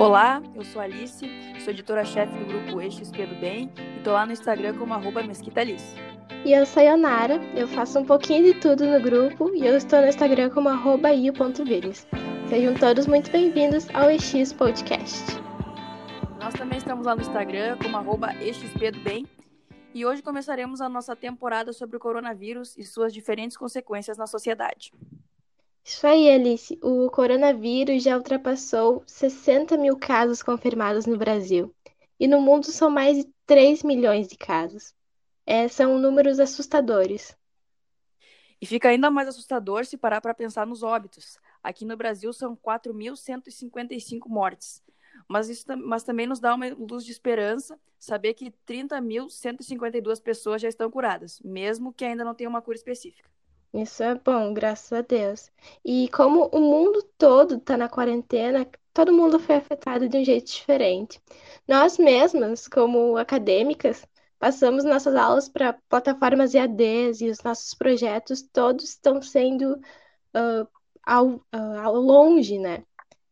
Olá, eu sou Alice, sou editora-chefe do grupo XP do Bem e tô lá no Instagram como arroba mesquitalice. E eu sou Yonara, eu faço um pouquinho de tudo no grupo e eu estou no Instagram como arroba. Sejam todos muito bem-vindos ao EX Podcast. Nós também estamos lá no Instagram como arroba do Bem e hoje começaremos a nossa temporada sobre o coronavírus e suas diferentes consequências na sociedade. Isso aí, Alice. O coronavírus já ultrapassou 60 mil casos confirmados no Brasil. E no mundo são mais de 3 milhões de casos. É, são números assustadores. E fica ainda mais assustador se parar para pensar nos óbitos. Aqui no Brasil são 4.155 mortes. Mas, isso, mas também nos dá uma luz de esperança saber que 30.152 pessoas já estão curadas, mesmo que ainda não tenham uma cura específica. Isso é bom, graças a Deus. E como o mundo todo está na quarentena, todo mundo foi afetado de um jeito diferente. Nós mesmas, como acadêmicas, passamos nossas aulas para plataformas EADs e os nossos projetos todos estão sendo uh, ao, uh, ao longe, né?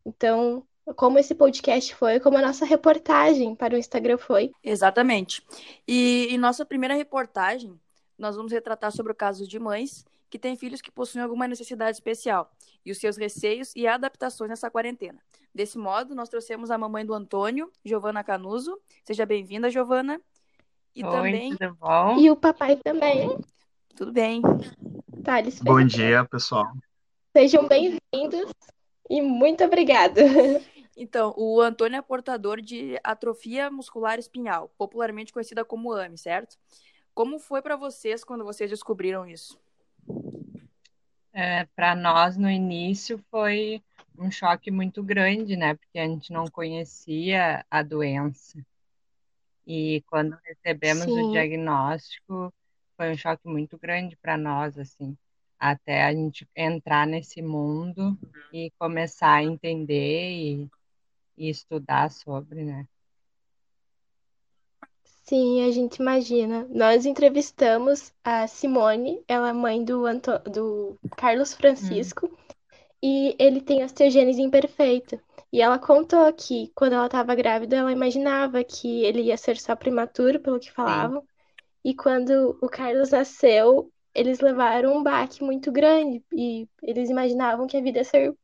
Então, como esse podcast foi, como a nossa reportagem para o Instagram foi. Exatamente. E em nossa primeira reportagem, nós vamos retratar sobre o caso de mães que têm filhos que possuem alguma necessidade especial e os seus receios e adaptações nessa quarentena. Desse modo, nós trouxemos a mamãe do Antônio, Giovana Canuso. Seja bem-vinda, Giovana. E Oi, também tudo bom? E o papai também. Tudo bem. Thales. Bom dia, pessoal. Sejam bem-vindos e muito obrigada. Então, o Antônio é portador de atrofia muscular espinhal, popularmente conhecida como AME, certo? Como foi para vocês quando vocês descobriram isso? É, para nós, no início, foi um choque muito grande, né? Porque a gente não conhecia a doença. E quando recebemos Sim. o diagnóstico, foi um choque muito grande para nós, assim, até a gente entrar nesse mundo e começar a entender e, e estudar sobre, né? Sim, a gente imagina. Nós entrevistamos a Simone, ela é mãe do, Anto... do Carlos Francisco, hum. e ele tem osteogênese imperfeita. E ela contou que quando ela estava grávida, ela imaginava que ele ia ser só prematuro, pelo que falavam. Sim. E quando o Carlos nasceu, eles levaram um baque muito grande e eles imaginavam que a vida ia ser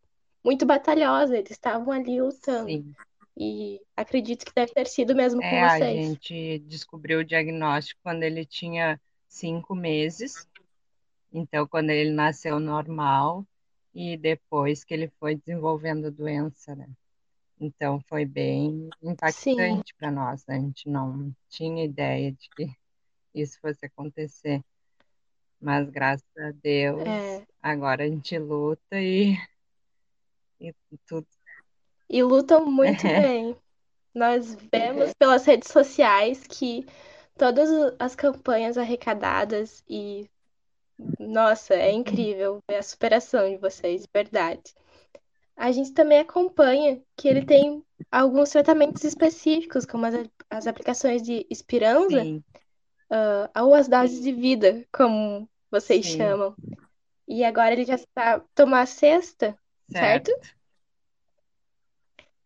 muito batalhosa, eles estavam ali lutando. Sim. E acredito que deve ter sido mesmo com é, vocês. A gente descobriu o diagnóstico quando ele tinha cinco meses. Então, quando ele nasceu normal e depois que ele foi desenvolvendo a doença, né? Então, foi bem impactante para nós. Né? A gente não tinha ideia de que isso fosse acontecer. Mas, graças a Deus, é. agora a gente luta e, e tudo e lutam muito é. bem. Nós vemos pelas redes sociais que todas as campanhas arrecadadas e nossa, é incrível ver a superação de vocês, verdade. A gente também acompanha que ele tem alguns tratamentos específicos, como as, as aplicações de esperança uh, ou as doses de vida, como vocês Sim. chamam. E agora ele já está tomando a sexta, certo? certo?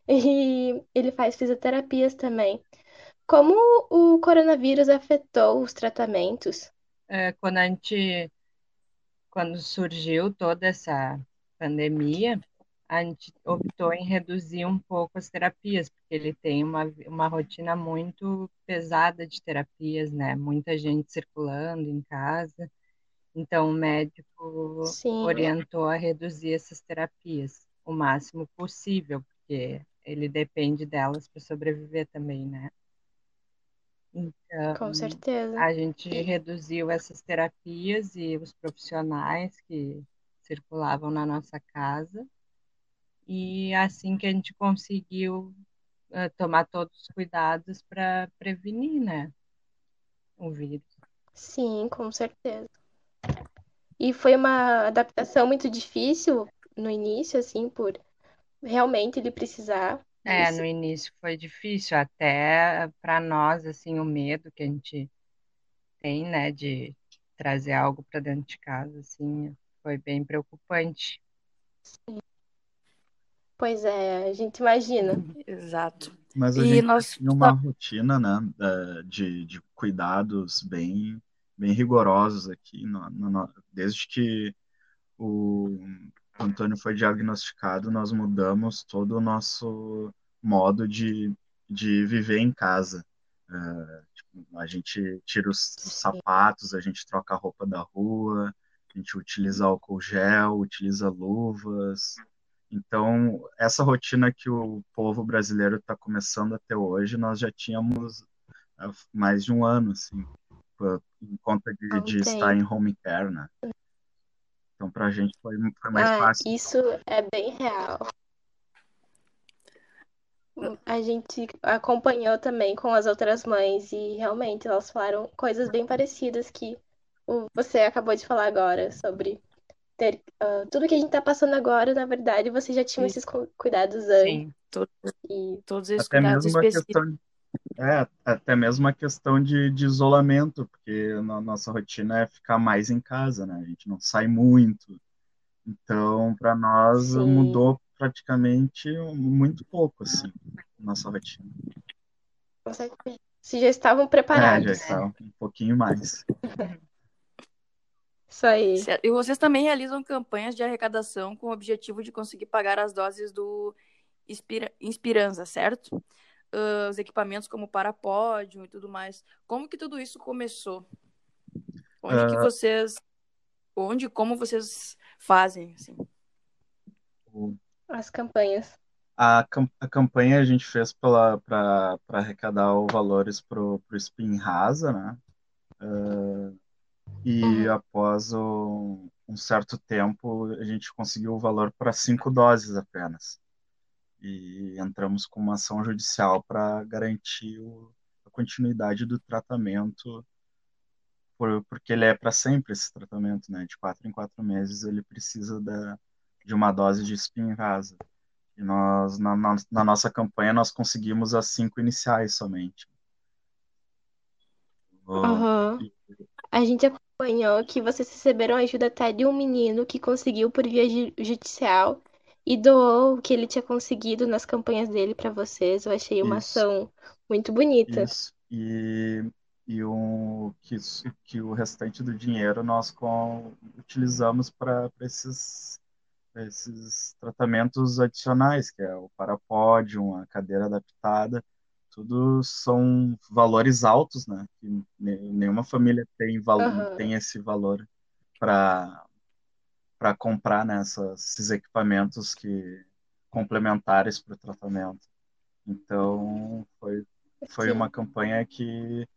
E ele faz fisioterapias também. Como o coronavírus afetou os tratamentos? É, quando a gente, quando surgiu toda essa pandemia, a gente optou em reduzir um pouco as terapias, porque ele tem uma, uma rotina muito pesada de terapias, né? Muita gente circulando em casa. Então, o médico Sim. orientou a reduzir essas terapias o máximo possível, porque ele depende delas para sobreviver também, né? Então, Com certeza. A gente reduziu essas terapias e os profissionais que circulavam na nossa casa. E assim que a gente conseguiu uh, tomar todos os cuidados para prevenir, né? O vírus. Sim, com certeza. E foi uma adaptação muito difícil no início, assim, por realmente ele precisar. É, no início foi difícil, até para nós, assim, o medo que a gente tem, né, de trazer algo para dentro de casa, assim, foi bem preocupante. Sim. Pois é, a gente imagina. Exato. Mas a E gente nós tinha uma rotina, né, da- de, de cuidados bem, bem rigorosos aqui, no- no- desde que o Antônio foi diagnosticado, nós mudamos todo o nosso modo de, de viver em casa. É, tipo, a gente tira os, os sapatos, a gente troca a roupa da rua, a gente utiliza álcool gel, utiliza luvas. Então, essa rotina que o povo brasileiro está começando a ter hoje, nós já tínhamos há mais de um ano, assim, por- em conta de, de estar em home care, né? Então, para a gente foi, foi mais Ah, fácil. isso é bem real. A gente acompanhou também com as outras mães e realmente elas falaram coisas bem parecidas que o- você acabou de falar agora sobre ter ah, tudo que a gente tá passando agora, na verdade, você já tinha Isso. esses cu- cuidados antes Sim. todos, e todos esses Até cuidados mesmo a específicos. questão é, até mesmo a questão de, de isolamento, porque a nossa rotina é ficar mais em casa, né? A gente não sai muito. Então, para nós sim, mudou praticamente muito pouco, assim, nossa rotina. com certeza. Se já estavam É, já preparados. está um pouquinho mais. Isso aí. E vocês também realizam campanhas de arrecadação com o objetivo de conseguir pagar as doses do Inspira- Inspiranza, certo? Os equipamentos como Parapódio e tudo mais. Como que tudo isso começou? Onde que Ah, vocês, onde e como vocês fazem, assim? o- As campanhas. a, a campanha a gente fez para arrecadar os valores para o Spin Rasa, né? E Uhum. após o- um certo tempo, a gente conseguiu o valor para cinco doses apenas. E entramos com uma ação judicial para garantir o- a continuidade do tratamento, por- porque ele é para sempre esse tratamento, né? De quatro em quatro meses ele precisa da, de uma dose de Spinraza. E nós, na, na, na nossa campanha, nós conseguimos as cinco iniciais somente. Aham. A gente acompanhou que vocês receberam ajuda até de um menino que conseguiu por via ju- judicial e doou o que ele tinha conseguido nas campanhas dele para vocês. Eu achei uma Isso. ação muito bonita. Isso. E, e o, que, que o restante do dinheiro nós com, utilizamos para esses, esses tratamentos adicionais, que é o parapódio, a cadeira adaptada. Tudo são valores altos, né? Que ne- nenhuma família tem, val, Aham. tem esse valor para para comprar né, essas- esses equipamentos que complementares para o tratamento. Então, foi foi uma campanha que,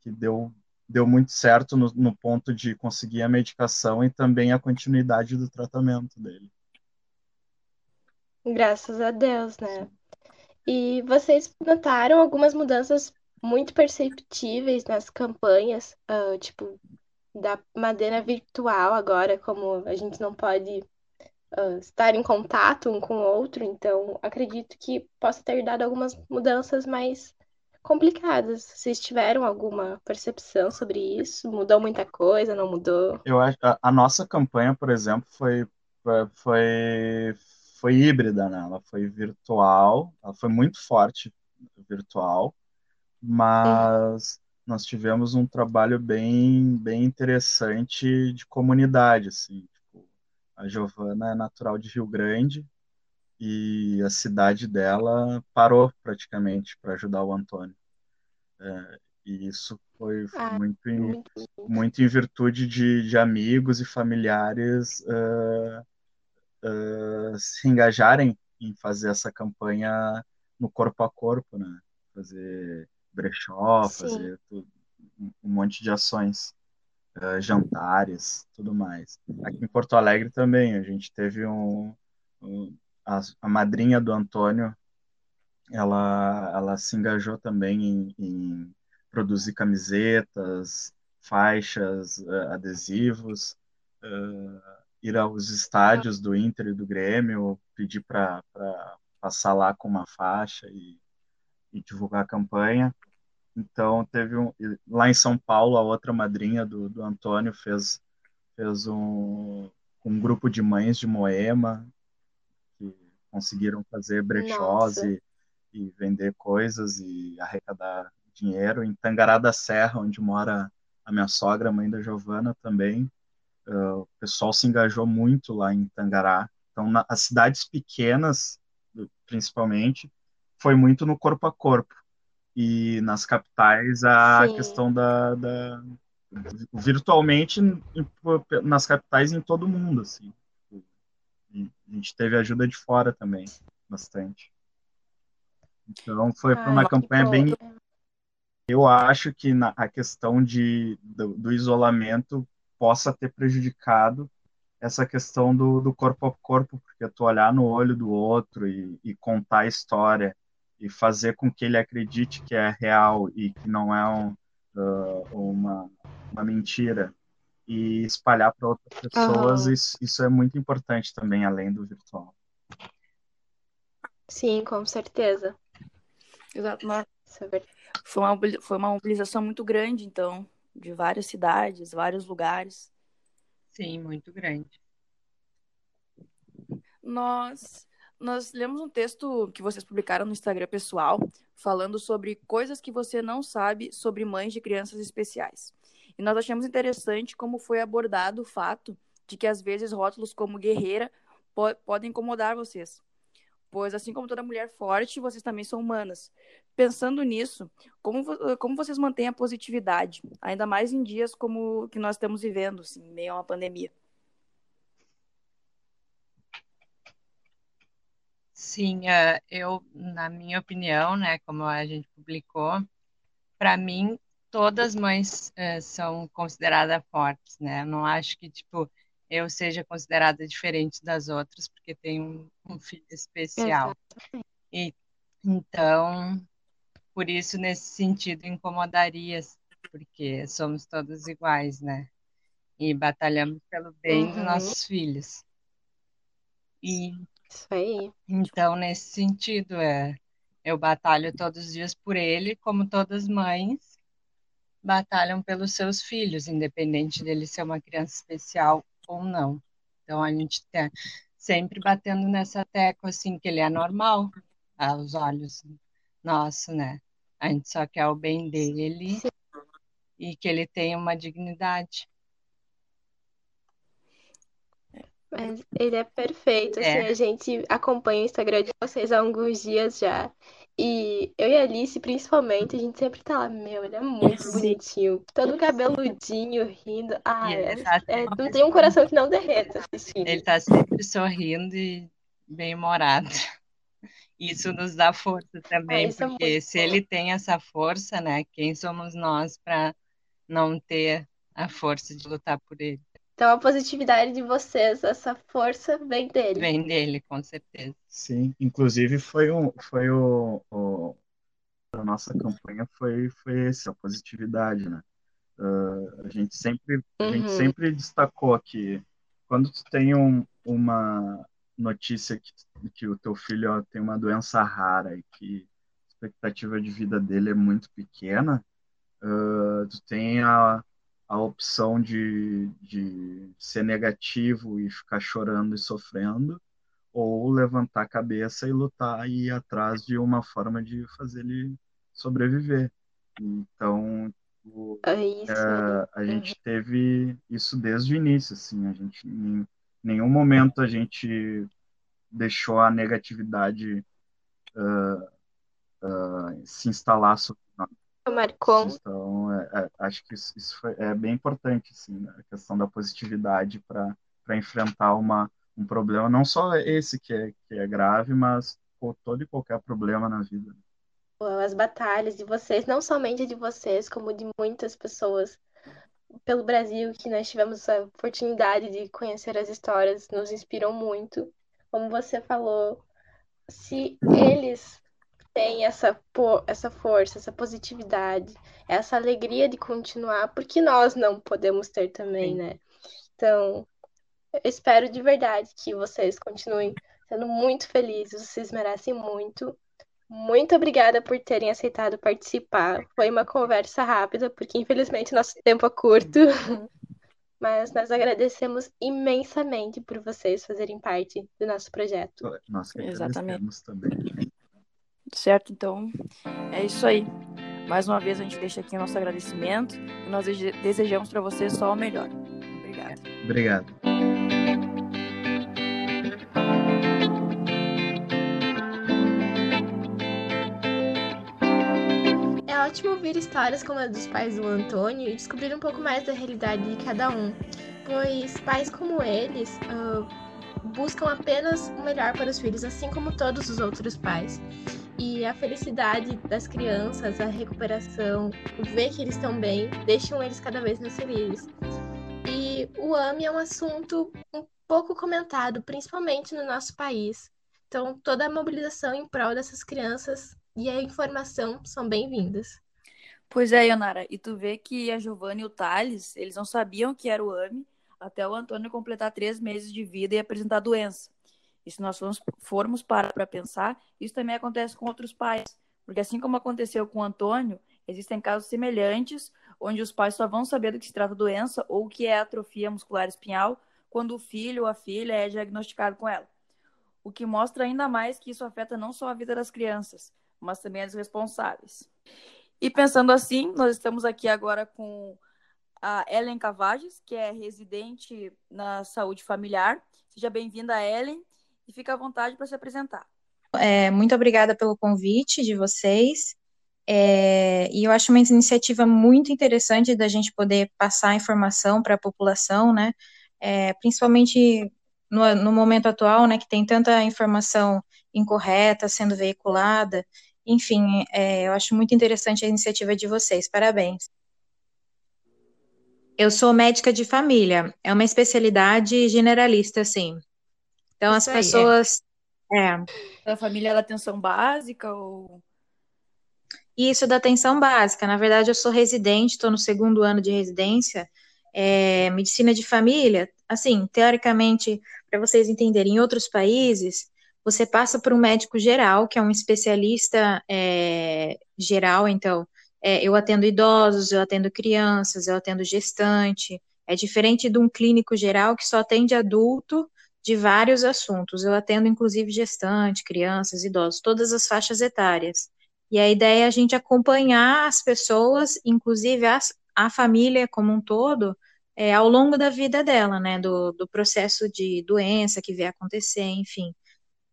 que deu, deu muito certo no, no ponto de conseguir a medicação e também a continuidade do tratamento dele. Graças a Deus, né? E vocês notaram algumas mudanças muito perceptíveis nas campanhas, ah, tipo, da maneira virtual agora, como a gente não pode ah, estar em contato um com o outro, então acredito que possa ter dado algumas mudanças mais complicadas. Vocês tiveram alguma percepção sobre isso? Mudou muita coisa, não mudou? Eu acho a, a nossa campanha, por exemplo, foi foi foi híbrida, né? Ela foi virtual, ela foi muito forte virtual, mas nós tivemos um trabalho bem bem interessante de comunidade, assim. Tipo, a Giovana é natural de Rio Grande e a cidade dela parou praticamente para ajudar o Antônio. É, e isso foi, foi Ah, muito em, muito em virtude de, de amigos e familiares eh, eh, se engajarem em fazer essa campanha no corpo a corpo, né? Fazer brechó, Sim. fazer tudo, um monte de ações, eh, jantares, tudo mais. Aqui em Porto Alegre também, a gente teve um, um- a, a madrinha do Antônio, ela, ela se engajou também em, em produzir camisetas, faixas, eh, adesivos, eh, ir aos estádios do Inter e do Grêmio, pedir para passar lá com uma faixa e, e divulgar a campanha. Então teve um lá em São Paulo a outra madrinha do, do Antônio fez fez um um grupo de mães de Moema que conseguiram fazer brechós e, e, vender coisas e arrecadar dinheiro. Em Tangará da Serra, onde mora a minha sogra, a mãe da Giovana também, uh, o pessoal se engajou muito lá em Tangará. Então, na, as cidades pequenas, principalmente, foi muito no corpo a corpo. E nas capitais, a Sim. questão da, da virtualmente nas capitais em todo mundo, assim. E a gente teve ajuda de fora também, bastante. Então foi ah, uma campanha bem. Eu acho que na, a questão de, do, do, isolamento possa ter prejudicado essa questão do, do corpo a corpo, porque tu olhar no olho do outro e, e contar a história e fazer com que ele acredite que é real e que não é um, uh, uma, uma mentira e espalhar para outras pessoas, uhum. isso, isso é muito importante também, além do virtual. Sim, com certeza. Exato. É foi, uma, foi uma mobilização muito grande, então, de várias cidades, vários lugares. Sim, muito grande. Nós, nós lemos um texto que vocês publicaram no Instagram pessoal, falando sobre coisas que você não sabe sobre mães de crianças especiais. E nós achamos interessante como foi abordado o fato de que às vezes rótulos como guerreira po podem incomodar vocês. Pois assim como toda mulher forte, vocês também são humanas. Pensando nisso, como, como vocês mantêm a positividade, ainda mais em dias como que nós estamos vivendo, assim, meio a uma pandemia? Sim, uh, eu, na minha opinião, né, como a gente publicou, para mim todas mães uh, são consideradas fortes, né? Eu não acho que, tipo, eu seja considerada diferente das outras porque tenho um, um filho especial. E, então, por isso, nesse sentido, incomodaria, porque somos todos iguais, né? E batalhamos pelo bem uhum. dos nossos filhos. E, isso aí. Então, nesse sentido, é, eu batalho todos os dias por ele, como todas as mães, batalham pelos seus filhos, independente dele ser uma criança especial ou não. Então a gente está sempre batendo nessa tecla assim que ele é normal aos olhos nossos, né? A gente só quer o bem dele Sim. e que ele tenha uma dignidade. Mas ele é perfeito, assim, é. a gente acompanha o Instagram de vocês há alguns dias já. E eu e a Alice, principalmente, a gente sempre tá lá, meu, ele é muito Sim. bonitinho. Todo cabeludinho, rindo. Ah, é, tá é, não tem um coração que não derreta assistindo. Ele tá sempre sorrindo e bem humorado. Isso nos dá força também, ah, porque é se bom. ele tem essa força, né, quem somos nós para não ter a força de lutar por ele? Então a positividade de vocês, essa força vem dele. Vem dele, com certeza. Sim, inclusive foi um, foi o, o a nossa campanha foi foi esse, a positividade, né? Uh, a gente sempre a gente uhum. sempre destacou que quando tu tem um, uma notícia que, que o teu filho ó, tem uma doença rara e que a expectativa de vida dele é muito pequena, uh, tu tem a a opção de, de ser negativo e ficar chorando e sofrendo, ou levantar a cabeça e lutar e ir atrás de uma forma de fazer ele sobreviver. Então, o, é, é a gente uhum. teve isso desde o início, assim, a gente em nenhum momento a gente deixou a negatividade uh, uh, se instalar sobre Marcou. Então, é, é, acho que isso, isso foi, é bem importante, assim, né? a questão da positividade para enfrentar uma, um problema, não só esse que é, que é grave, mas todo e qualquer problema na vida. As batalhas de vocês, não somente de vocês, como de muitas pessoas pelo Brasil, que nós tivemos a oportunidade de conhecer as histórias, nos inspiram muito. Como você falou, se eles tem essa, essa força, essa positividade, essa alegria de continuar, porque nós não podemos ter também, Sim. né? Então, eu espero de verdade que vocês continuem sendo muito felizes, vocês merecem muito. Muito obrigada por terem aceitado participar. Foi uma conversa rápida, porque infelizmente nosso tempo é curto. Mas nós agradecemos imensamente por vocês fazerem parte do nosso projeto. Nós que Exatamente. também. Certo? Então, é isso aí. Mais uma vez a gente deixa aqui o nosso agradecimento e nós desejamos para vocês só o melhor. Obrigado. Obrigado. É ótimo ouvir histórias como a dos pais do Antônio e descobrir um pouco mais da realidade de cada um, pois pais como eles uh, buscam apenas o melhor para os filhos, assim como todos os outros pais. E a felicidade das crianças, a recuperação, ver que eles estão bem, deixam eles cada vez mais felizes. E o AME é um assunto um pouco comentado, principalmente no nosso país. Então, toda a mobilização em prol dessas crianças e a informação são bem-vindas. Pois é, Ionara, e tu vê que a Giovanna e o Thales, eles não sabiam que era o AME até o Antônio completar três meses de vida e apresentar doença. E se nós formos, formos parar para pensar, isso também acontece com outros pais. Porque assim como aconteceu com o Antônio, existem casos semelhantes onde os pais só vão saber do que se trata a doença ou o que é atrofia muscular espinhal quando o filho ou a filha é diagnosticado com ela. O que mostra ainda mais que isso afeta não só a vida das crianças, mas também as responsáveis. E pensando assim, nós estamos aqui agora com a Ellen Cavages, que é residente na saúde familiar. Seja bem-vinda, Ellen e fica à vontade para se apresentar. É, muito obrigada pelo convite de vocês. É, e eu acho uma iniciativa muito interessante da gente poder passar informação para a população, né? É, principalmente no, no, momento atual, né, que tem tanta informação incorreta sendo veiculada. Enfim, é, eu acho muito interessante a iniciativa de vocês. Parabéns. Eu sou médica de família. É uma especialidade generalista, assim. Então Isso as pessoas. Aí, é. é. A família da atenção básica ou. Isso da atenção básica. Na verdade, eu sou residente, estou no segundo ano de residência. É, medicina de família, assim, teoricamente, para vocês entenderem, em outros países, você passa por um médico geral, que é um especialista é, geral, então, é, eu atendo idosos, eu atendo crianças, eu atendo gestante. É diferente de um clínico geral que só atende adulto de vários assuntos. Eu atendo, inclusive, gestante, crianças, idosos, todas as faixas etárias. E a ideia é a gente acompanhar as pessoas, inclusive as, a família como um todo, é, ao longo da vida dela, né? Do, do processo de doença que vem acontecer, enfim.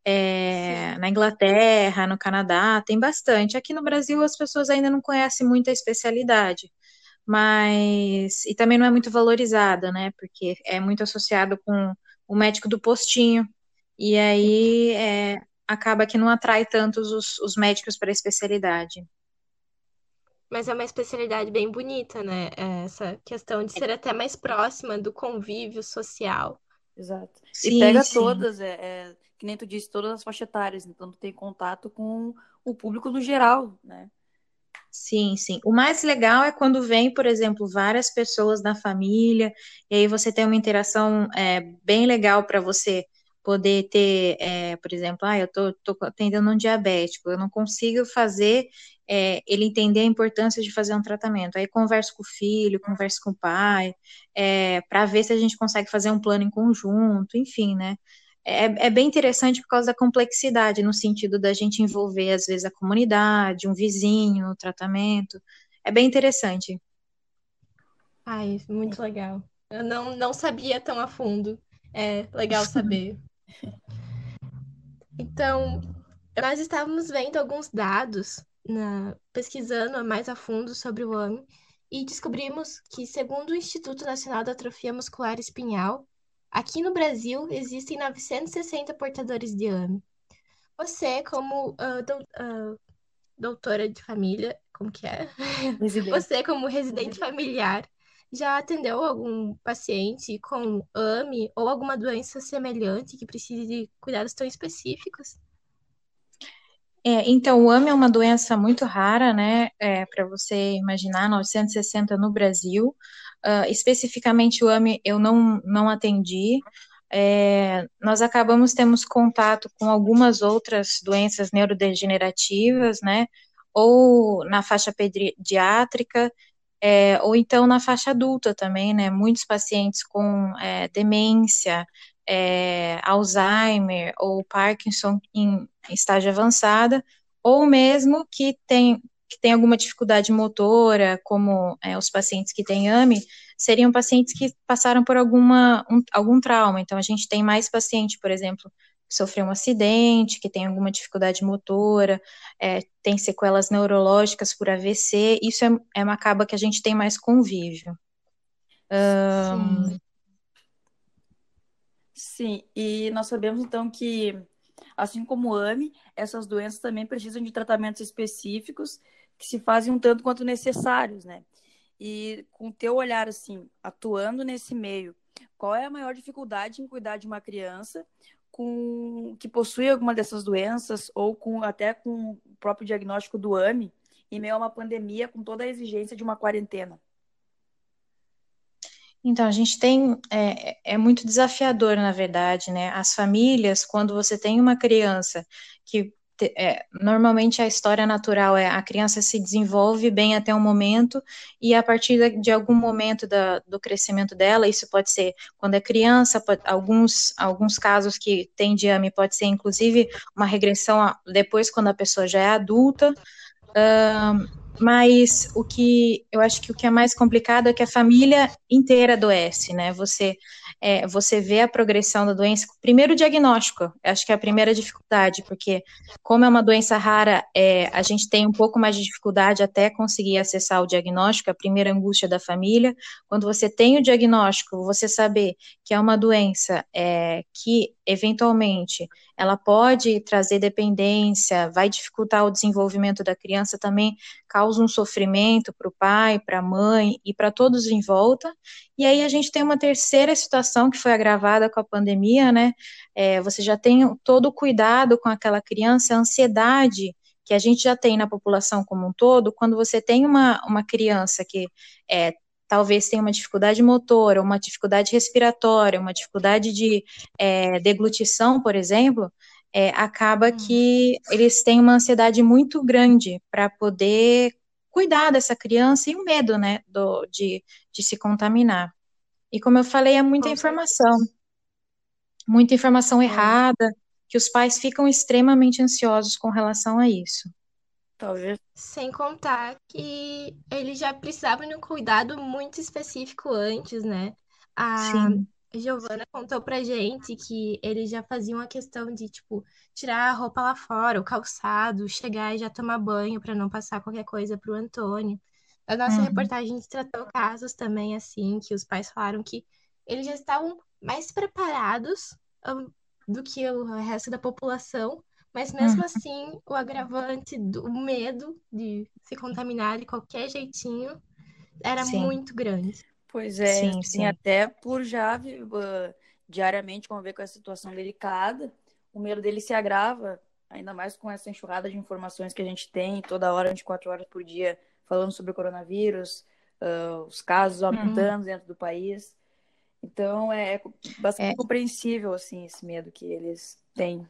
É, na Inglaterra, no Canadá, tem bastante. Aqui no Brasil as pessoas ainda não conhecem muito a especialidade, mas e também não é muito valorizada, né? Porque é muito associado com o médico do postinho. E aí é, acaba que não atrai tantos os, os médicos para a especialidade. Mas é uma especialidade bem bonita, né? É essa questão de ser até mais próxima do convívio social. Exato. Sim, e pega sim. todas, é, é, que nem tu disse, todas as faixas etárias. Então tu tem contato com o público no geral, né? Sim, sim. O mais legal é quando vem, por exemplo, várias pessoas da família, e aí você tem uma interação é, bem legal para você poder ter, é, por exemplo, ah, eu tô, tô atendendo um diabético, eu não consigo fazer é, ele entender a importância de fazer um tratamento. Aí converso com o filho, converso com o pai, é, para ver se a gente consegue fazer um plano em conjunto, enfim, né? É, é, bem interessante por causa da complexidade, no sentido da gente envolver, às vezes, a comunidade, um vizinho, o tratamento. É bem interessante. Ai, muito legal. Eu não, não sabia tão a fundo. É legal saber. Então, nós estávamos vendo alguns dados, na, pesquisando mais a fundo sobre o AME, e descobrimos que, segundo o Instituto Nacional da Atrofia Muscular Espinhal, Aqui no Brasil, existem 960 portadores de AME. Você, como uh, do, uh, doutora de família, como que é? Residente. Você, como residente familiar, já atendeu algum paciente com AME ou alguma doença semelhante que precise de cuidados tão específicos? É, então, o AME é uma doença muito rara, né? É, Para você imaginar, 960 no Brasil. Uh, especificamente o AME eu não, não atendi. É, nós acabamos temos contato com algumas outras doenças neurodegenerativas, né? Ou na faixa pediátrica, é, ou então na faixa adulta também, né? Muitos pacientes com é, demência, é, Alzheimer ou Parkinson em estágio avançada, ou mesmo que tem, que tem alguma dificuldade motora, como é, os pacientes que têm AME, seriam pacientes que passaram por alguma, um, algum trauma. Então, a gente tem mais paciente, por exemplo, que sofreu um acidente, que tem alguma dificuldade motora, é, tem sequelas neurológicas por AVC, isso é, é uma acaba que a gente tem mais convívio. Um... Sim. Sim, e nós sabemos então que, assim como o AME, essas doenças também precisam de tratamentos específicos que se fazem um tanto quanto necessários, né? E com o teu olhar, assim, atuando nesse meio, qual é a maior dificuldade em cuidar de uma criança com que possui alguma dessas doenças ou com até com o próprio diagnóstico do AME em meio a uma pandemia com toda a exigência de uma quarentena? Então, a gente tem, é, é, muito desafiador, na verdade, né? As famílias, quando você tem uma criança que é, normalmente a história natural é a criança se desenvolve bem até um momento e a partir de algum momento da, do crescimento dela, isso pode ser quando é criança, pode, alguns, alguns casos que tem diame pode ser inclusive uma regressão a, depois quando a pessoa já é adulta, mas o que eu acho que o que é mais complicado é que a família inteira adoece, né? Você é, você vê a progressão da doença. Primeiro, o diagnóstico, acho que é a primeira dificuldade, porque, como é uma doença rara, é, a gente tem um pouco mais de dificuldade até conseguir acessar o diagnóstico, a primeira angústia da família. Quando você tem o diagnóstico, você saber que é uma doença é, que, eventualmente, ela pode trazer dependência, vai dificultar o desenvolvimento da criança também, causa um sofrimento para o pai, para a mãe e para todos em volta. E aí a gente tem uma terceira situação que foi agravada com a pandemia, né? É, você já tem todo o cuidado com aquela criança, a ansiedade que a gente já tem na população como um todo, quando você tem uma, uma criança que é, talvez tenha uma dificuldade motora, uma dificuldade respiratória, uma dificuldade de é, deglutição, por exemplo, é, acaba hum. que eles têm uma ansiedade muito grande para poder cuidar dessa criança e o medo, né, do, de, de se contaminar. E como eu falei, é muita informação, muita informação errada, que os pais ficam extremamente ansiosos com relação a isso. Talvez. Sem contar que eles já precisavam de um cuidado muito específico antes, né? A, Sim. Giovana contou pra gente que eles já faziam a questão de, tipo, tirar a roupa lá fora, o calçado, chegar e já tomar banho para não passar qualquer coisa pro Antônio. A nossa uhum. reportagem tratou casos também, assim, que os pais falaram que eles já estavam mais preparados do que o resto da população, mas mesmo uhum. assim, o agravante do medo de se contaminar de qualquer jeitinho era Sim. muito grande. Pois é, sim, assim, sim. até por já uh, diariamente conviver com essa situação delicada, o medo dele se agrava, ainda mais com essa enxurrada de informações que a gente tem toda hora, 24 horas por dia, falando sobre o coronavírus, uh, os casos uhum. aumentando uhum. dentro do país. Então é bastante é. compreensível assim esse medo que eles têm.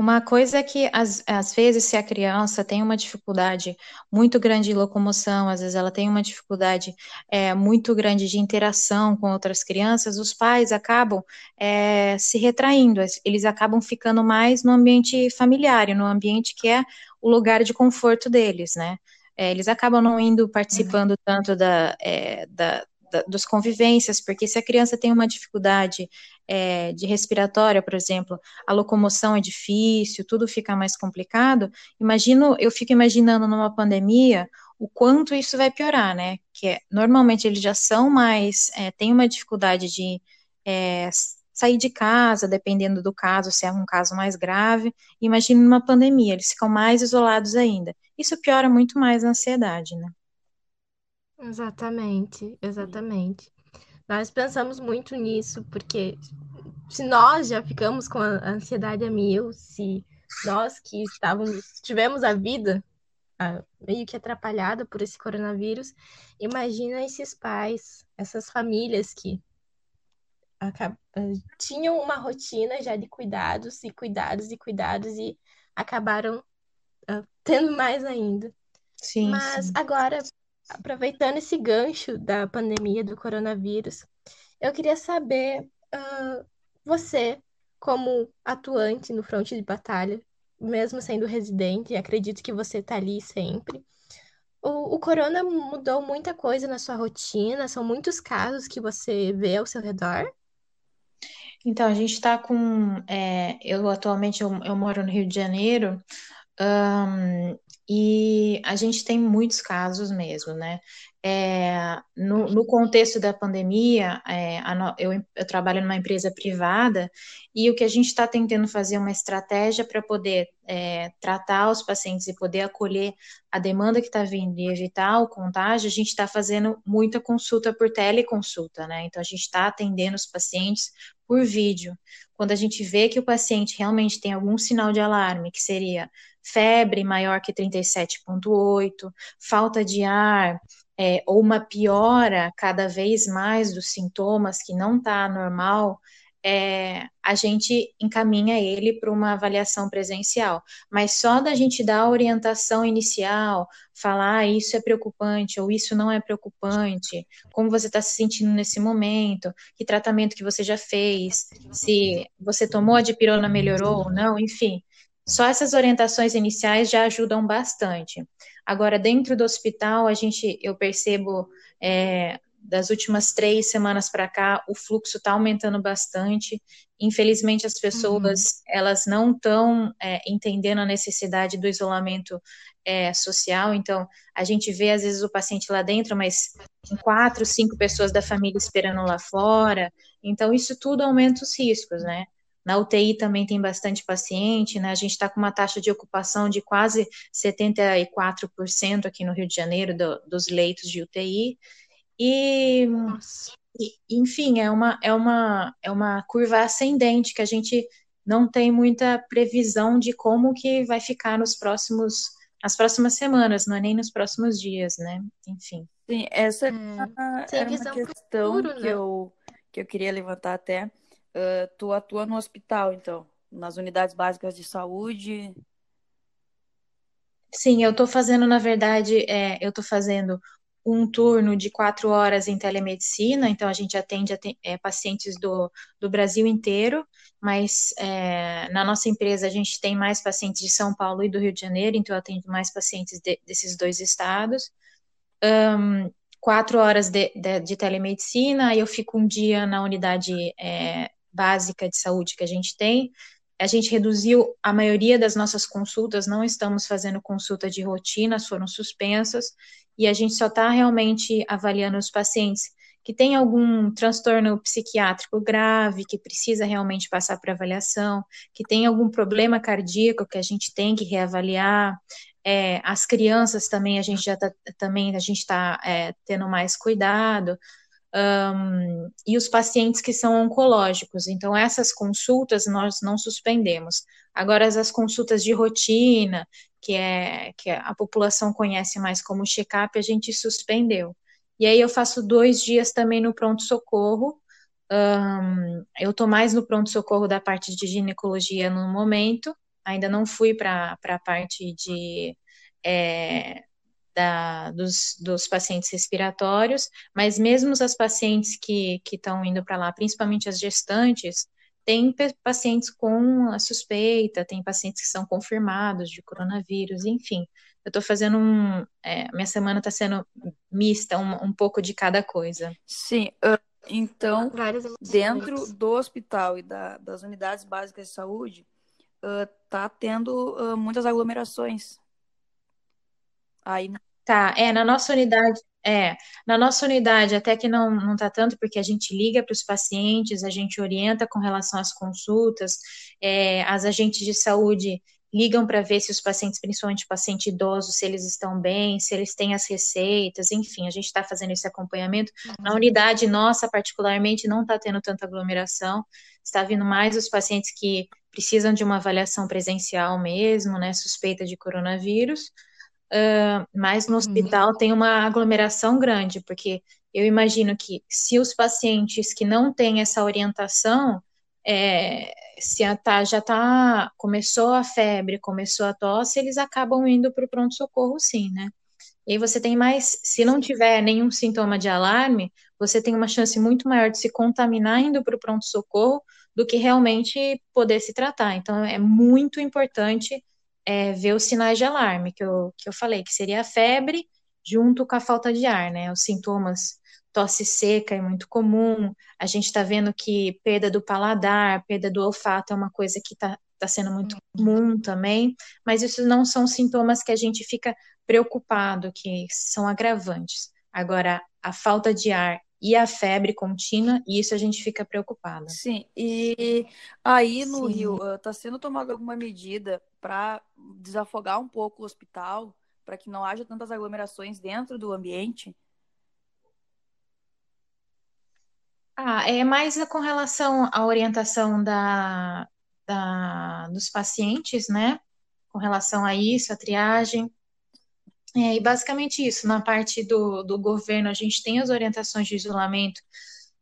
Uma coisa é que, às, às vezes, se a criança tem uma dificuldade muito grande de locomoção, às vezes ela tem uma dificuldade é, muito grande de interação com outras crianças, os pais acabam é, se retraindo, eles acabam ficando mais no ambiente familiar, no ambiente que é o lugar de conforto deles, né? É, eles acabam não indo participando uhum. tanto da, é, da, da, convivências, porque se a criança tem uma dificuldade é, de respiratória, por exemplo, a locomoção é difícil, tudo fica mais complicado, imagino, eu fico imaginando numa pandemia o quanto isso vai piorar, né? Que é, normalmente eles já são mais, é, têm uma dificuldade de é, sair de casa, dependendo do caso, se é um caso mais grave. Imagine numa pandemia, eles ficam mais isolados ainda. Isso piora muito mais a ansiedade, né? Exatamente, exatamente. Nós pensamos muito nisso, porque se nós já ficamos com a ansiedade a mil, se nós que estávamos, tivemos a vida meio que atrapalhada por esse coronavírus, imagina esses pais, essas famílias que tinham uma rotina já de cuidados e cuidados e cuidados e acabaram uh, tendo mais ainda. Sim, Mas sim. agora, aproveitando esse gancho da pandemia do coronavírus, eu queria saber, ah, você, como atuante no fronte de batalha, mesmo sendo residente, acredito que você está ali sempre. O, o corona mudou muita coisa na sua rotina? São muitos casos que você vê ao seu redor? Então, a gente está com. é, eu atualmente eu, eu moro no Rio de Janeiro, ahn, e a gente tem muitos casos mesmo, né? É, no, no contexto da pandemia, é, a eu, eu trabalho numa empresa privada e o que a gente está tentando fazer é uma estratégia para poder é, tratar os pacientes e poder acolher a demanda que está vindo e evitar o contágio, a gente está fazendo muita consulta por teleconsulta, né? Então, a gente está atendendo os pacientes por vídeo. Quando a gente vê que o paciente realmente tem algum sinal de alarme, que seria febre maior que 37,8, falta de ar, é, ou uma piora cada vez mais dos sintomas que não está normal, é, a gente encaminha ele para uma avaliação presencial. Mas só da gente dar a orientação inicial, falar ah, isso é preocupante ou isso não é preocupante, como você está se sentindo nesse momento, que tratamento que você já fez, se você tomou a dipirona, melhorou ou não, enfim. Só essas orientações iniciais já ajudam bastante. Agora, dentro do hospital, a gente, eu percebo é, das últimas três semanas para cá, o fluxo está aumentando bastante. Infelizmente, as pessoas uhum. elas não estão é, entendendo a necessidade do isolamento é, social. Então, a gente vê às vezes o paciente lá dentro, mas quatro, cinco pessoas da família esperando lá fora. Então, isso tudo aumenta os riscos, né? Na UTI também tem bastante paciente, né? A gente está com uma taxa de ocupação de quase 74% aqui no Rio de Janeiro do, dos leitos de UTI. E, e, enfim, é uma, é, uma, é uma curva ascendente que a gente não tem muita previsão de como que vai ficar nos próximos, nas próximas semanas, não é nem nos próximos dias, né? Enfim. Sim, essa hum. era uma questão futuro, que, né? eu, que eu queria levantar até tu atua no hospital, então, nas unidades básicas de saúde? Sim, eu estou fazendo, na verdade, é, eu estou fazendo um turno de quatro horas em telemedicina, então a gente atende é, pacientes do, do Brasil inteiro, mas é, na nossa empresa a gente tem mais pacientes de São Paulo e do Rio de Janeiro, então eu atendo mais pacientes de, desses dois estados. Um, quatro horas de, de, de, telemedicina, eu fico um dia na unidade é, básica de saúde que a gente tem. A gente reduziu a maioria das nossas consultas, não estamos fazendo consulta de rotina, foram suspensas, e a gente só está realmente avaliando os pacientes que têm algum transtorno psiquiátrico grave, que precisa realmente passar por avaliação, que tem algum problema cardíaco que a gente tem que reavaliar. É, as crianças também a gente já tá, também a gente está é, tendo mais cuidado um, e os pacientes que são oncológicos. Então, essas consultas nós não suspendemos. Agora, as consultas de rotina, que é que a população conhece mais como check-up, a gente suspendeu. E aí eu faço dois dias também no pronto-socorro. Um, eu estou mais no pronto-socorro da parte de ginecologia no momento, ainda não fui para a parte de é, da, dos, dos pacientes respiratórios, mas mesmo as pacientes que estão indo para lá, principalmente as gestantes, tem pacientes com a suspeita, tem pacientes que são confirmados de coronavírus, enfim. Eu estou fazendo um. É, minha semana está sendo mista, um, um pouco de cada coisa. Sim, uh, então, dentro do hospital e da, das unidades básicas de saúde, está uh, tendo uh, muitas aglomerações. Aí Tá, é, na nossa unidade, é, na nossa unidade até que não, não tá tanto, porque a gente liga para os pacientes, a gente orienta com relação às consultas, é, as agentes de saúde ligam para ver se os pacientes, principalmente paciente idoso, se eles estão bem, se eles têm as receitas, enfim, a gente está fazendo esse acompanhamento. Na unidade nossa, particularmente, não está tendo tanta aglomeração, está vindo mais os pacientes que precisam de uma avaliação presencial mesmo, né, suspeita de coronavírus, Uh, mas no uhum. hospital tem uma aglomeração grande, porque eu imagino que se os pacientes que não têm essa orientação, é, se a, tá, já tá, começou a febre, começou a tosse, eles acabam indo para o pronto-socorro sim, né? E aí você tem mais, se não tiver nenhum sintoma de alarme, você tem uma chance muito maior de se contaminar indo para o pronto-socorro do que realmente poder se tratar. Então, é muito importante é, ver os sinais de alarme que eu, que eu falei, que seria a febre junto com a falta de ar, né? Os sintomas tosse seca é muito comum, a gente está vendo que perda do paladar, perda do olfato é uma coisa que está tá sendo muito uhum. comum também, mas isso não são sintomas que a gente fica preocupado, que são agravantes. Agora, a falta de ar e a febre contínua, e isso a gente fica preocupada. Sim, e aí no Sim. Rio, está sendo tomada alguma medida para desafogar um pouco o hospital, para que não haja tantas aglomerações dentro do ambiente? Ah, é mais com relação à orientação da, da, dos pacientes, né? Com relação a isso, a triagem. É, e basicamente isso, na parte do, do governo, a gente tem as orientações de isolamento,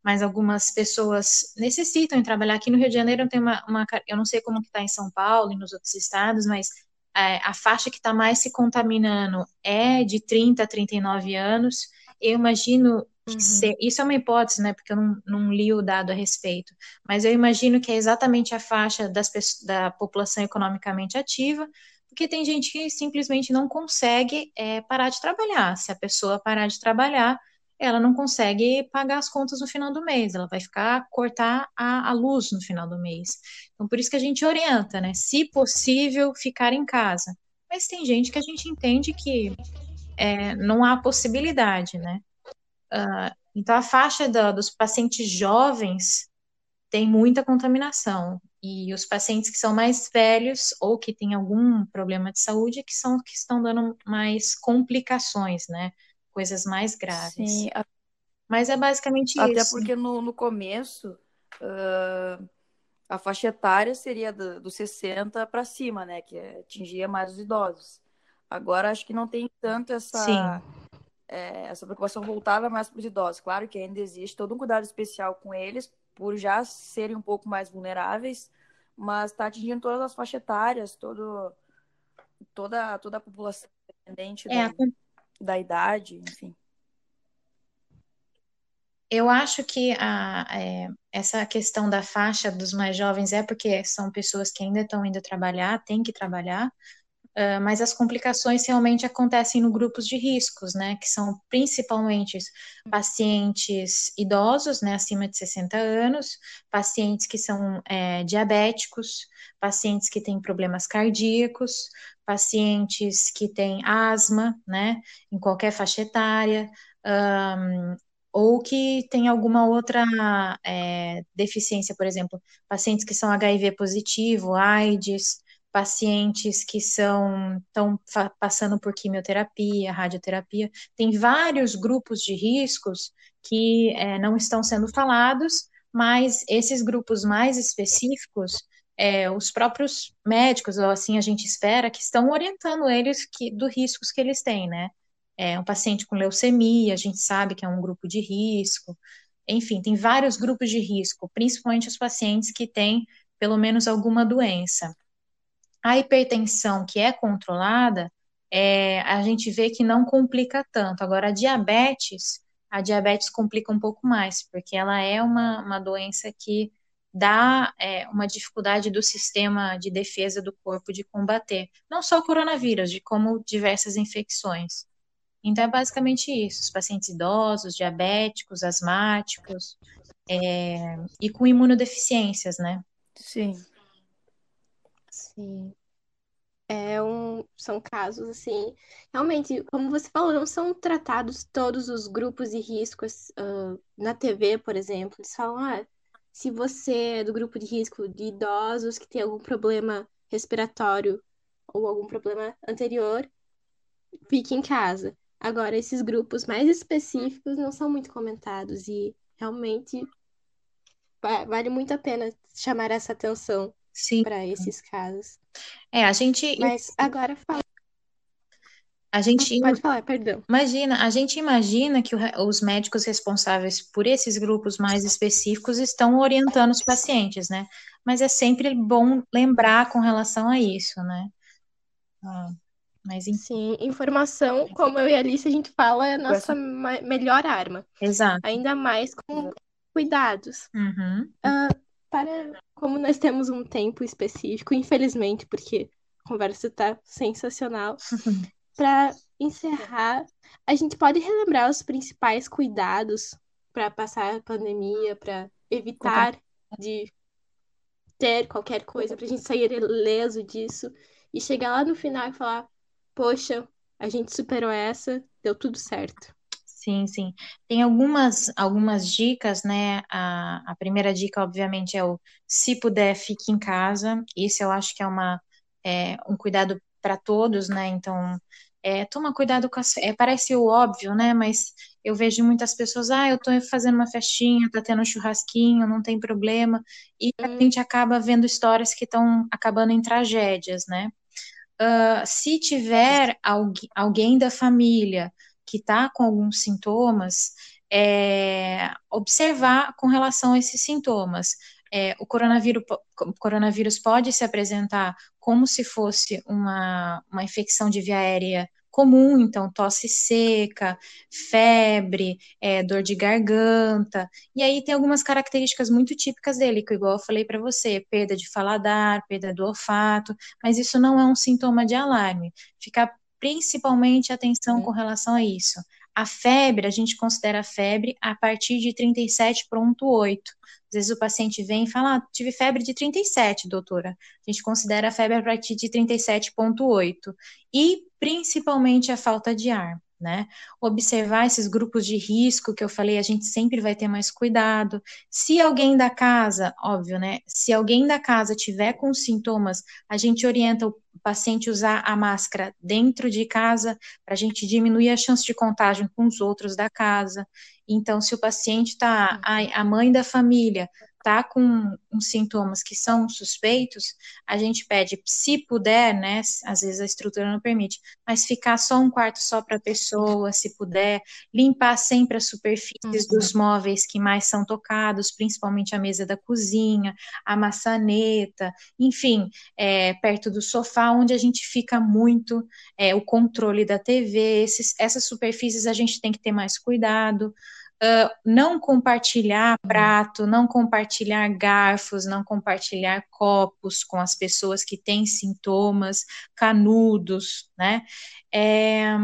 mas algumas pessoas necessitam trabalhar. Aqui no Rio de Janeiro tem uma, uma eu não sei como que está em São Paulo e nos outros estados, mas é, a faixa que está mais se contaminando é de 30 a 39 anos. Eu imagino Uhum. isso é uma hipótese, né? Porque eu não, não, li o dado a respeito. Mas eu imagino que é exatamente a faixa das, da população economicamente ativa, porque tem gente que simplesmente não consegue é, parar de trabalhar. Se a pessoa parar de trabalhar, ela não consegue pagar as contas no final do mês, ela vai ficar cortar a, a luz no final do mês. Então, por isso que a gente orienta, né? Se possível, ficar em casa. Mas tem gente que a gente entende que é, não há possibilidade, né? Uh, então, a faixa da, dos pacientes jovens tem muita contaminação. E os pacientes que são mais velhos ou que têm algum problema de saúde que são que estão dando mais complicações, né? Coisas mais graves. Sim. Mas é basicamente Até isso. Até porque no, no começo uh, a faixa etária seria do, do 60 para cima, né? Que atingia mais os idosos. Agora acho que não tem tanto essa. Sim é, essa preocupação voltada mais para os idosos. Claro que ainda existe todo um cuidado especial com eles, por já serem um pouco mais vulneráveis, mas está atingindo todas as faixas etárias, todo, toda, toda a população, independente é, da, da idade, enfim. Eu acho que a, é, essa questão da faixa dos mais jovens é porque são pessoas que ainda estão indo trabalhar, têm que trabalhar, Uh, mas as complicações realmente acontecem no grupos de riscos, né, que são principalmente pacientes idosos, né, acima de 60 anos, pacientes que são é, diabéticos, pacientes que têm problemas cardíacos, pacientes que têm asma, né, em qualquer faixa etária, um, ou que tem alguma outra é, deficiência, por exemplo, pacientes que são HIV positivo, AIDS, pacientes que são estão passando por quimioterapia, radioterapia, tem vários grupos de riscos que é, não estão sendo falados, mas esses grupos mais específicos, é, os próprios médicos, ou assim a gente espera, que estão orientando eles que, dos riscos que eles têm, né? É, um paciente com leucemia, a gente sabe que é um grupo de risco, enfim, tem vários grupos de risco, principalmente os pacientes que têm pelo menos alguma doença. A hipertensão que é controlada, é, a gente vê que não complica tanto. Agora, a diabetes, a diabetes complica um pouco mais, porque ela é uma, uma doença que dá é, uma dificuldade do sistema de defesa do corpo de combater, não só o coronavírus, de como diversas infecções. Então, é basicamente isso: os pacientes idosos, diabéticos, asmáticos é, e com imunodeficiências, né? Sim. Sim. É um, são casos assim, realmente, como você falou, não são tratados todos os grupos e riscos uh, na TV, por exemplo. Eles falam, ah, se você é do grupo de risco de idosos que tem algum problema respiratório ou algum problema anterior, fique em casa. Agora, esses grupos mais específicos não são muito comentados e realmente vale muito a pena chamar essa atenção para esses casos. É, a gente. Mas agora fala. A gente pode falar, perdão. Imagina, a gente imagina que os médicos responsáveis por esses grupos mais específicos estão orientando os pacientes, né? Mas é sempre bom lembrar com relação a isso, né? Ah, Mas enfim. Sim, informação, como eu e a Alice, a gente fala, é a nossa melhor arma. Exato. Ainda mais com cuidados. Uhum. Para, como nós temos um tempo específico, infelizmente, porque a conversa está sensacional, para encerrar, a gente pode relembrar os principais cuidados para passar a pandemia, para evitar de ter qualquer coisa, para a gente sair ileso disso e chegar lá no final e falar: Poxa, a gente superou essa, deu tudo certo. Sim, sim. Tem algumas, algumas dicas, né? A, a primeira dica, obviamente, é o se puder, fique em casa. Isso eu acho que é uma, é, um cuidado para todos, né? Então, é, toma cuidado com as. É, parece o óbvio, né? Mas eu vejo muitas pessoas, ah, eu tô fazendo uma festinha, tá tendo um churrasquinho, não tem problema. E a Hum. gente acaba vendo histórias que estão acabando em tragédias, né? Ah, se tiver algu- alguém da família que está com alguns sintomas, é, observar com relação a esses sintomas. É, o coronavírus, o coronavírus pode se apresentar como se fosse uma, uma infecção de via aérea comum, então tosse seca, febre, é, dor de garganta, e aí tem algumas características muito típicas dele, que igual eu falei para você, perda de faladar, perda do olfato, mas isso não é um sintoma de alarme. Ficar principalmente atenção com relação a isso. A febre, a gente considera a febre a partir de 37,8. Às vezes o paciente vem e fala, ah, tive febre de 37, doutora. A gente considera a febre a partir de 37,8. E principalmente a falta de ar. Né? Observar esses grupos de risco que eu falei, a gente sempre vai ter mais cuidado. Se alguém da casa, óbvio, né? Se alguém da casa tiver com sintomas, a gente orienta o paciente usar a máscara dentro de casa para a gente diminuir a chance de contágio com os outros da casa. Então, se o paciente está, a, a mãe da família está com uns sintomas que são suspeitos, a gente pede, se puder, né? Às vezes a estrutura não permite, mas ficar só um quarto só para a pessoa, se puder, limpar sempre as superfícies dos móveis que mais são tocados, principalmente a mesa da cozinha, a maçaneta, enfim, é, perto do sofá, onde a gente fica muito, é, o controle da TV, esses, essas superfícies a gente tem que ter mais cuidado. Uh, não compartilhar prato, não compartilhar garfos, não compartilhar copos com as pessoas que têm sintomas, canudos, né? É,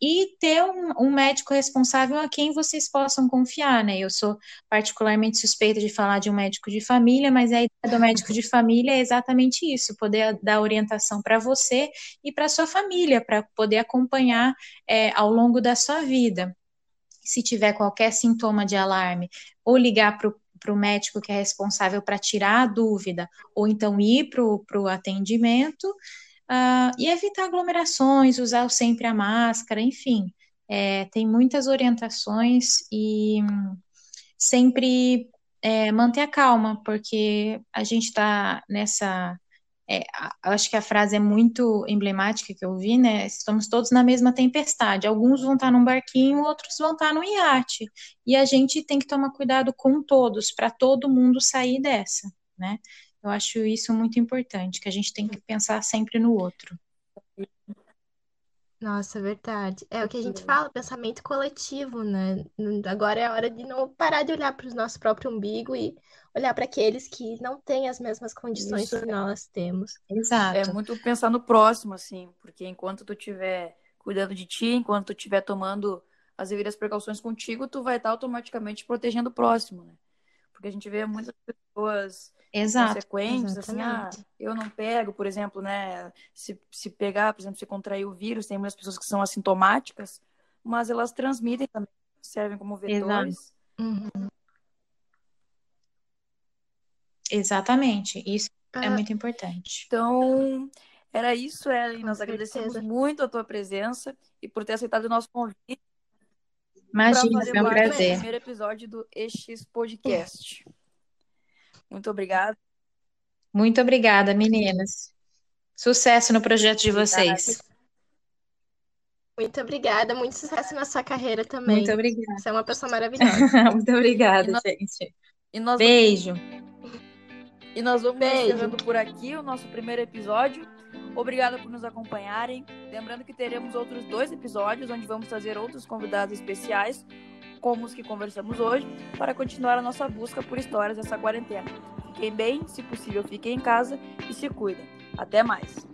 e ter um, um, médico responsável a quem vocês possam confiar, né? Eu sou particularmente suspeita de falar de um médico de família, mas a ideia do médico de família é exatamente isso: poder dar orientação para você e para sua família, para poder acompanhar é, ao longo da sua vida se tiver qualquer sintoma de alarme, ou ligar para o médico que é responsável para tirar a dúvida, ou então ir para o atendimento, uh, e evitar aglomerações, usar sempre a máscara, enfim. É, tem muitas orientações e sempre é, manter a calma, porque a gente está nessa é, acho que a frase é muito emblemática que eu vi, né? Estamos todos na mesma tempestade. Alguns vão estar num barquinho, outros vão estar no iate. E a gente tem que tomar cuidado com todos, para todo mundo sair dessa, né? Eu acho isso muito importante, que a gente tem que pensar sempre no outro. Nossa, verdade. É o que a gente fala, pensamento coletivo, né? Agora é a hora de não parar de olhar para o nosso próprio umbigo e olhar para aqueles que não têm as mesmas condições Isso. que nós temos. Exato. É muito pensar no próximo, assim, porque enquanto tu estiver cuidando de ti, enquanto tu estiver tomando as devidas precauções contigo, tu vai estar automaticamente protegendo o próximo, né? Porque a gente vê muitas pessoas Exato, consequentes, assim, ah, eu não pego, por exemplo, né? Se, se pegar, por exemplo, se contrair o vírus, tem muitas pessoas que são assintomáticas, mas elas transmitem também, servem como vetores. Uhum. Exatamente, isso ah, é muito importante. Então, era isso, Ellen. Nós agradecemos muito a tua presença e por ter aceitado o nosso convite. Imagina, foi um prazer. O primeiro episódio do EX Podcast. Muito obrigada. Muito obrigada, meninas. Sucesso no projeto de vocês. Muito obrigada, muito sucesso na sua carreira também. Muito obrigada. Você é uma pessoa maravilhosa. muito obrigada, e nós, gente. E nós Beijo. E nós vamos Beijo. encerrando por aqui o nosso primeiro episódio. Obrigada por nos acompanharem. Lembrando que teremos outros dois episódios onde vamos trazer outros convidados especiais, como os que conversamos hoje, para continuar a nossa busca por histórias dessa quarentena. Fiquem bem, se possível, fiquem em casa e se cuidem. Até mais!